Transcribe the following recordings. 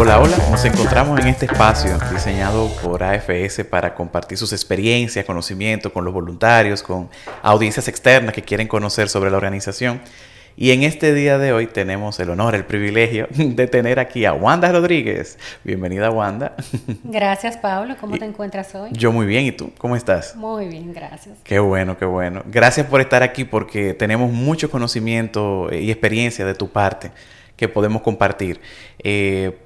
Hola, hola, nos encontramos en este espacio diseñado por AFS para compartir sus experiencias, conocimientos con los voluntarios, con audiencias externas que quieren conocer sobre la organización. Y en este día de hoy tenemos el honor, el privilegio de tener aquí a Wanda Rodríguez. Bienvenida, Wanda. Gracias, Pablo. ¿Cómo te encuentras hoy? Yo muy bien. ¿Y tú? ¿Cómo estás? Muy bien, gracias. Qué bueno, qué bueno. Gracias por estar aquí porque tenemos mucho conocimiento y experiencia de tu parte que podemos compartir. Eh,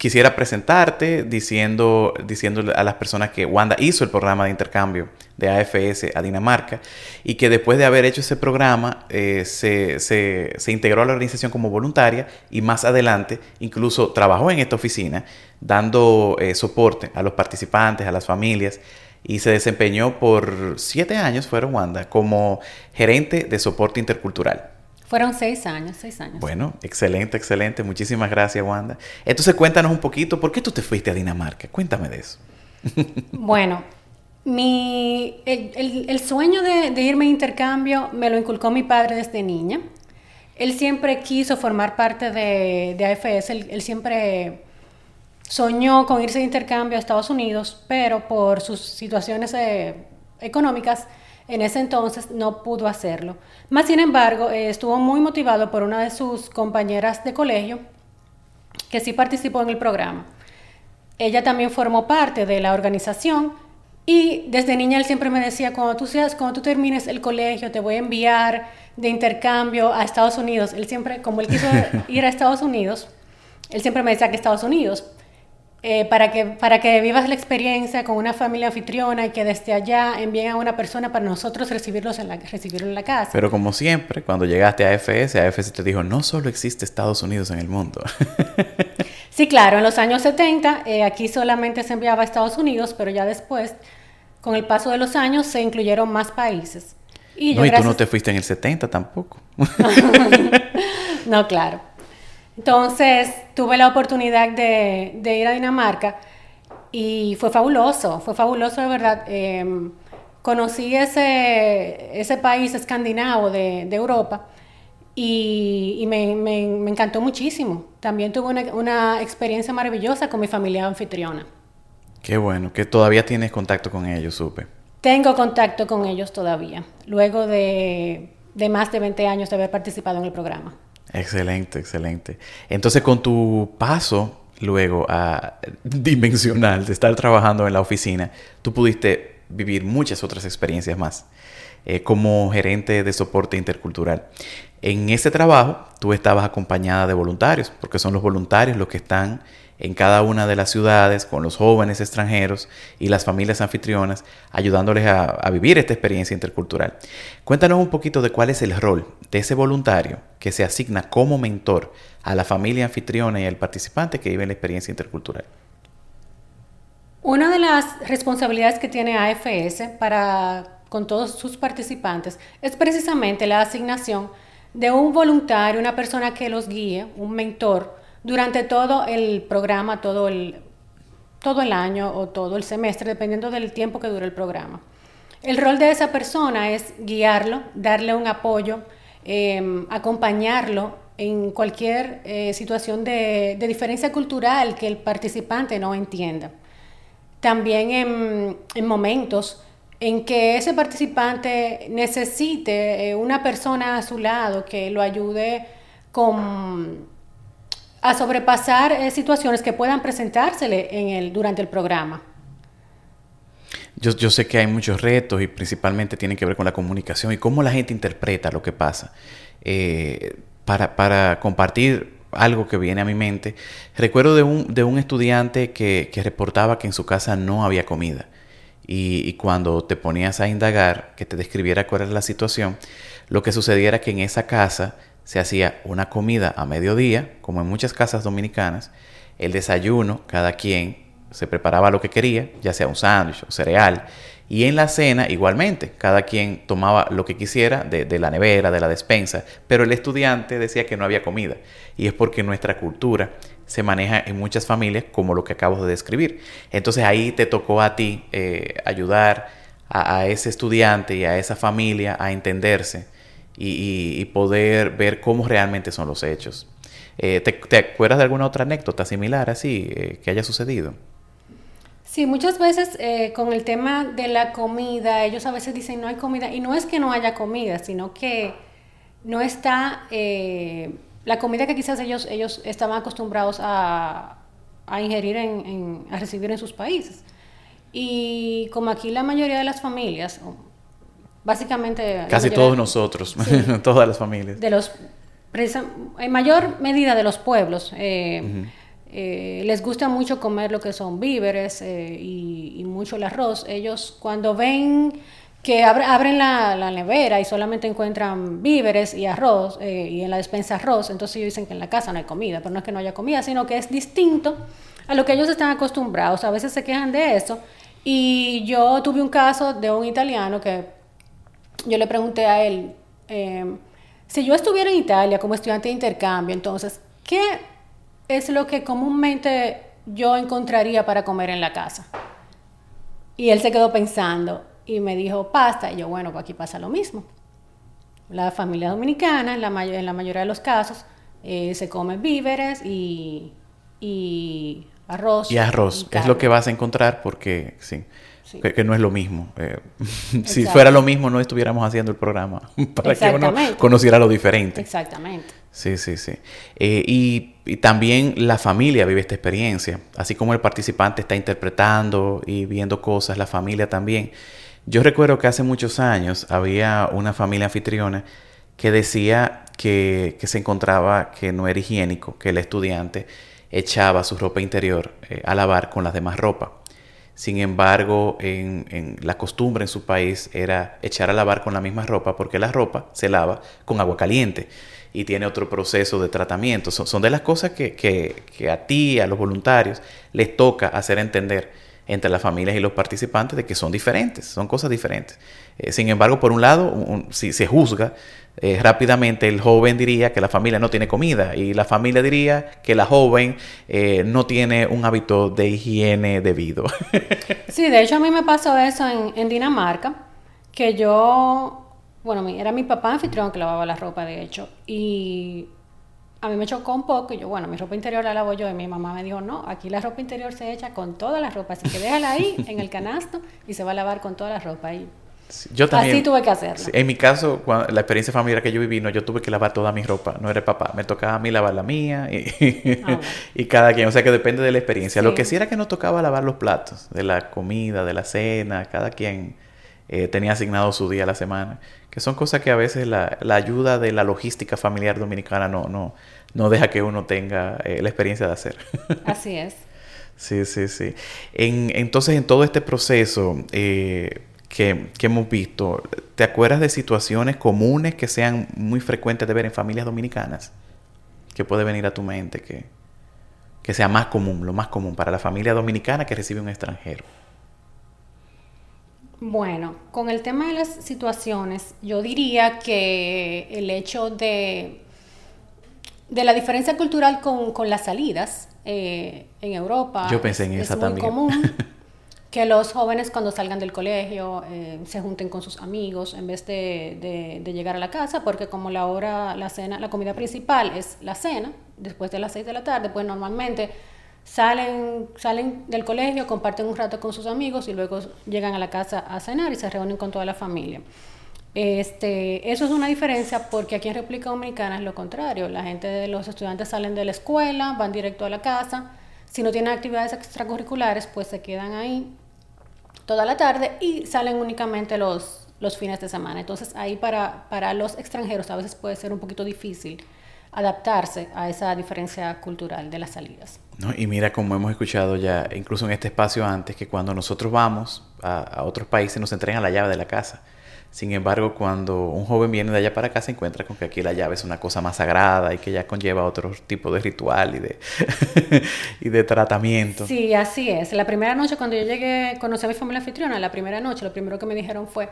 quisiera presentarte diciendo, diciéndole a las personas que Wanda hizo el programa de intercambio de AFS a Dinamarca y que después de haber hecho ese programa eh, se, se, integró a la organización como voluntaria y más adelante incluso trabajó en esta oficina dando eh, soporte a los participantes, a las familias y se desempeñó por siete años, fueron Wanda, como gerente de soporte intercultural. Fueron seis años, seis años. Bueno, excelente, excelente. Muchísimas gracias, Wanda. Entonces, cuéntanos un poquito, ¿por qué tú te fuiste a Dinamarca? Cuéntame de eso. bueno, mi, el, sueño de, irme a intercambio me lo inculcó mi padre desde niña. Él siempre quiso formar parte de, de AFS, él, siempre soñó con irse de intercambio a Estados Unidos, pero por sus situaciones eh, económicas en ese entonces no pudo hacerlo. Más sin embargo, eh, estuvo muy motivado por una de sus compañeras de colegio que sí participó en el programa. Ella también formó parte de la organización y desde niña él siempre me decía, cuando tú, seas, cuando tú termines el colegio, te voy a enviar de intercambio a Estados Unidos. Él siempre, como él quiso ir a Estados Unidos, él siempre me decía que Estados Unidos. Eh, para, que, para que vivas la experiencia con una familia anfitriona y que desde allá envíen a una persona para nosotros recibirlos en la, recibirlo en la casa. Pero como siempre, cuando llegaste a AFS, AFS te dijo, no solo existe Estados Unidos en el mundo. sí, claro, en los años 70 eh, aquí solamente se enviaba a Estados Unidos, pero ya después, con el paso de los años, se incluyeron más países. Y no, y tú no te fuiste en el 70 tampoco. no, claro. Entonces tuve la oportunidad de, ir a Dinamarca y fue fabuloso, fue fabuloso de verdad. Em, conocí ese, ese país escandinavo de, Europa y, me, encantó muchísimo. También tuve una, experiencia maravillosa con mi familia anfitriona. Qué bueno, que todavía tienes contacto con ellos, supe. Tengo contacto con ellos todavía, luego de, de más de 20 años de haber participado en el programa. Excelente, excelente. Entonces, con tu paso luego a dimensional de estar trabajando en la oficina, tú pudiste vivir muchas otras experiencias más eh, como gerente de soporte intercultural. En ese trabajo, tú estabas acompañada de voluntarios, porque son los voluntarios los que están en cada una de las ciudades con los jóvenes extranjeros y las familias anfitrionas, ayudándoles a, vivir esta experiencia intercultural. Cuéntanos un poquito de cuál es el rol de ese voluntario que se asigna como mentor a la familia anfitriona y al participante que vive la experiencia intercultural. Una de las responsabilidades que tiene AFS para con todos sus participantes es precisamente la asignación de un voluntario, una persona que los guíe, un mentor, durante todo el programa, todo el, todo el año o todo el semestre, dependiendo del tiempo que dure el programa. El rol de esa persona es guiarlo, darle un apoyo, em, acompañarlo en cualquier eh, situación de, diferencia cultural que el participante no entienda. También en, en momentos en que ese participante necesite eh, una persona a su lado que lo ayude con a sobrepasar eh, situaciones que puedan presentársele en el, durante el programa. Yo, yo, sé que hay muchos retos y principalmente tienen que ver con la comunicación y cómo la gente interpreta lo que pasa. Eh, para, para, compartir algo que viene a mi mente, recuerdo de un, de un estudiante que, que, reportaba que en su casa no había comida. Y, y, cuando te ponías a indagar, que te describiera cuál era la situación, lo que sucediera era que en esa casa se hacía una comida a mediodía, como en muchas casas dominicanas, el desayuno, cada quien se preparaba lo que quería, ya sea un sándwich o cereal, Y en la cena, igualmente, cada quien tomaba lo que quisiera de, de, la nevera, de la despensa, pero el estudiante decía que no había comida. Y es porque nuestra cultura se maneja en muchas familias como lo que acabo de describir. Entonces ahí te tocó a ti eh, ayudar a, ese estudiante y a esa familia a entenderse y, poder ver cómo realmente son los hechos. Eh, ¿te, acuerdas de alguna otra anécdota similar así eh, que haya sucedido? Sí, muchas veces con el tema de la comida, ellos a veces dicen no hay comida, y no es que no haya comida, sino que no está la comida que quizás ellos, ellos estaban acostumbrados a, ingerir, en, a recibir en sus países. Y como aquí la mayoría de las familias, básicamente... Casi todos nosotros, todas las familias. De los, en mayor medida de los pueblos, eh, eh, les gusta mucho comer lo que son víveres eh, y, y, mucho el arroz. Ellos cuando ven que abren la, nevera y solamente encuentran víveres y arroz, eh, y en la despensa arroz, entonces ellos dicen que en la casa no hay comida, pero no es que no haya comida, sino que es distinto a lo que ellos están acostumbrados. A veces se quejan de eso. Y yo tuve un caso de un italiano que yo le pregunté a él, em, si yo estuviera en Italia como estudiante de intercambio, entonces, ¿qué es lo que comúnmente yo encontraría para comer en la casa? Y él se quedó pensando, y me dijo pasta. Y yo, bueno, pues aquí pasa lo mismo. La familia dominicana, en la, en la mayoría de los casos, eh, se come víveres y, y arroz. Y arroz, es lo que vas a encontrar porque, sí, Que, no es lo mismo. Eh, si fuera lo mismo, no estuviéramos haciendo el programa para que uno conociera lo diferente. Exactamente. Sí, sí, sí. Eh, y, y, también la familia vive esta experiencia. Así como el participante está interpretando y viendo cosas, la familia también. Yo recuerdo que hace muchos años había una familia anfitriona que decía que, se encontraba que no era higiénico, que el estudiante echaba su ropa interior eh, a lavar con las demás ropas. Sin embargo, en, la costumbre en su país era echar a lavar con la misma ropa porque la ropa se lava con agua caliente y tiene otro proceso de tratamiento. Son, de las cosas que, que, a ti, a los voluntarios, les toca hacer entender entre las familias y los participantes de que son diferentes, son cosas diferentes. Eh, sin embargo, por un lado, si se juzga, eh, rápidamente el joven diría que la familia no tiene comida y la familia diría que la joven eh, no tiene un hábito de higiene debido. sí, de hecho a mí me pasó eso en, en Dinamarca, que yo, bueno, era mi papá anfitrión que lavaba la ropa, de hecho, y a mí me chocó un poco y yo, bueno, mi ropa interior la lavo yo y mi mamá me dijo, no, aquí la ropa interior se echa con toda la ropa, así que déjala ahí en el canasto y se va a lavar con toda la ropa ahí. yo también. Así tuve que hacerlo. en mi caso, la experiencia familiar que yo viví, no, yo tuve que lavar toda mi ropa, no era papá, me tocaba a mí lavar la mía y, ah, y cada quien, o sea que depende de la experiencia. Lo que sí era que nos tocaba lavar los platos, de la comida, de la cena, cada quien eh, tenía asignado su día a la semana, que son cosas que a veces la, la ayuda de la logística familiar dominicana no, no, no deja que uno tenga eh, la experiencia de hacer. Así es. sí, sí, sí. En, entonces, en todo este proceso eh, que, que, hemos visto, ¿te acuerdas de situaciones comunes que sean muy frecuentes de ver en familias dominicanas? Que puede venir a tu mente que, que sea más común, lo más común para la familia dominicana que recibe un extranjero. Bueno, con el tema de las situaciones, yo diría que el hecho de, de la diferencia cultural con, con las salidas eh, en Europa yo pensé en es, muy común que los jóvenes cuando salgan del colegio eh, se junten con sus amigos en vez de, de, llegar a la casa, porque como la hora, la cena, la comida principal es la cena, después de las seis de la tarde, pues normalmente salen, salen del colegio, comparten un rato con sus amigos y luego llegan a la casa a cenar y se reúnen con toda la familia. Este, eso es una diferencia porque aquí en República Dominicana es lo contrario. La gente de los estudiantes salen de la escuela, van directo a la casa. Si no tienen actividades extracurriculares, pues se quedan ahí toda la tarde y salen únicamente los, los fines de semana. Entonces ahí para, para los extranjeros a veces puede ser un poquito difícil adaptarse a esa diferencia cultural de las salidas. ¿No? Y mira como hemos escuchado ya, incluso en este espacio antes, que cuando nosotros vamos a, otros países nos entregan la llave de la casa. Sin embargo, cuando un joven viene de allá para acá, se encuentra con que aquí la llave es una cosa más sagrada y que ya conlleva otro tipo de ritual y de, y de tratamiento. Sí, así es. La primera noche, cuando yo llegué, conocí a mi familia anfitriona, la primera noche, lo primero que me dijeron fue,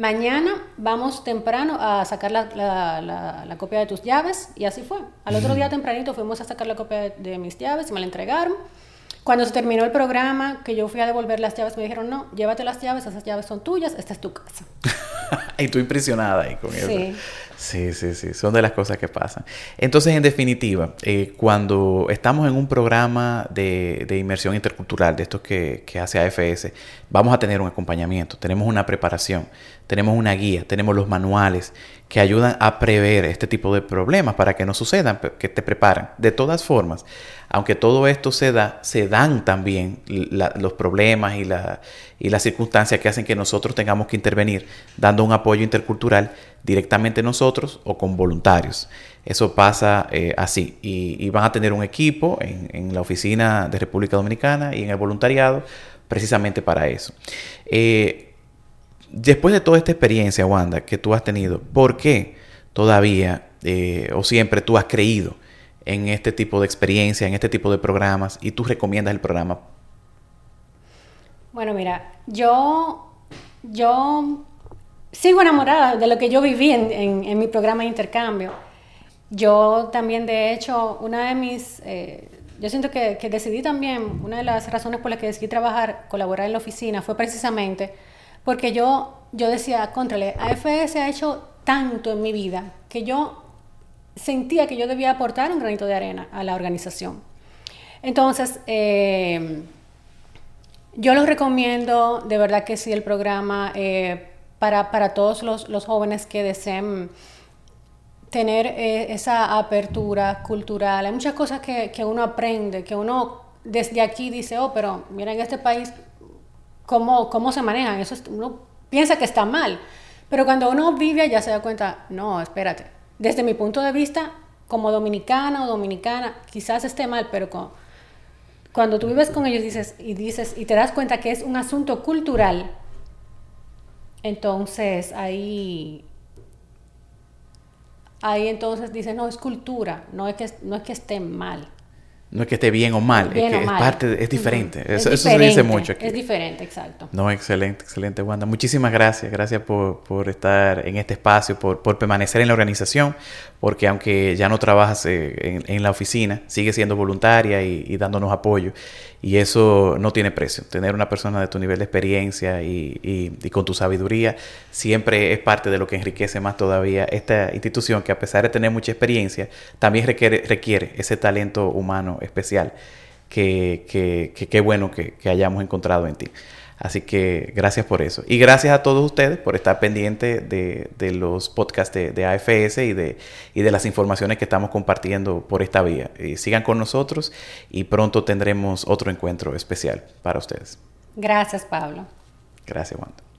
mañana vamos temprano a sacar la, la, la, copia de tus llaves, y así fue. Al otro día tempranito fuimos a sacar la copia de, de mis llaves y me la entregaron. Cuando se terminó el programa, que yo fui a devolver las llaves, me dijeron, no, llévate las llaves, esas llaves son tuyas, esta es tu casa. y tú impresionada ahí con eso. Sí, sí, sí, son de las cosas que pasan. Entonces, en definitiva, eh, cuando estamos en un programa de, de inmersión intercultural, de estos que, que, hace AFS, vamos a tener un acompañamiento, tenemos una preparación, tenemos una guía, tenemos los manuales que ayudan a prever este tipo de problemas para que no sucedan, que te preparan. De todas formas, aunque todo esto se da, se dan también los problemas y, la, y las circunstancias que hacen que nosotros tengamos que intervenir dando un apoyo intercultural directamente nosotros o con voluntarios. Eso pasa eh, así. Y, van a tener un equipo en, la oficina de República Dominicana y en el voluntariado precisamente para eso. Eh, después de toda esta experiencia, Wanda, que tú has tenido, ¿por qué todavía eh, o siempre tú has creído en este tipo de experiencia, en este tipo de programas y tú recomiendas el programa? Bueno, mira, yo, yo sigo enamorada de lo que yo viví en, mi programa de intercambio. Yo también, de hecho, una de mis... Eh, yo siento que, decidí también, una de las razones por las que decidí trabajar, colaborar en la oficina, fue precisamente porque yo, yo decía, contrale, AFS ha hecho tanto en mi vida que yo sentía que yo debía aportar un granito de arena a la organización. Entonces, eh, yo los recomiendo, de verdad que sí, el programa. Eh, para, todos los, jóvenes que deseen tener eh, esa apertura cultural. Hay muchas cosas que, uno aprende, que uno desde aquí dice, oh, pero mira en este país cómo, cómo se manejan. Eso uno piensa que está mal. Pero cuando uno vive allá se da cuenta, no, espérate. Desde mi punto de vista, como dominicana o dominicana, quizás esté mal, pero cuando tú vives con ellos dices, y dices y te das cuenta que es un asunto cultural, entonces ahí, ahí entonces dice, no, es cultura, no es que, no es que esté mal. No es que esté bien o mal, es que es parte, es diferente. Eso, se dice mucho aquí. Es diferente, exacto. No, excelente, excelente, Wanda. Muchísimas gracias. Gracias por, por estar en este espacio, por, por, permanecer en la organización, porque aunque ya no trabajas eh, en, la oficina, sigues siendo voluntaria y, y, dándonos apoyo. Y eso no tiene precio. Tener una persona de tu nivel de experiencia y, con tu sabiduría siempre es parte de lo que enriquece más todavía esta institución que a pesar de tener mucha experiencia, también requiere, ese talento humano especial que bueno que, que hayamos encontrado en ti. Así que gracias por eso. Y gracias a todos ustedes por estar pendientes de, los podcasts de, AFS y de, y de las informaciones que estamos compartiendo por esta vía. Y sigan con nosotros y pronto tendremos otro encuentro especial para ustedes. Gracias, Pablo. Gracias, Wanda.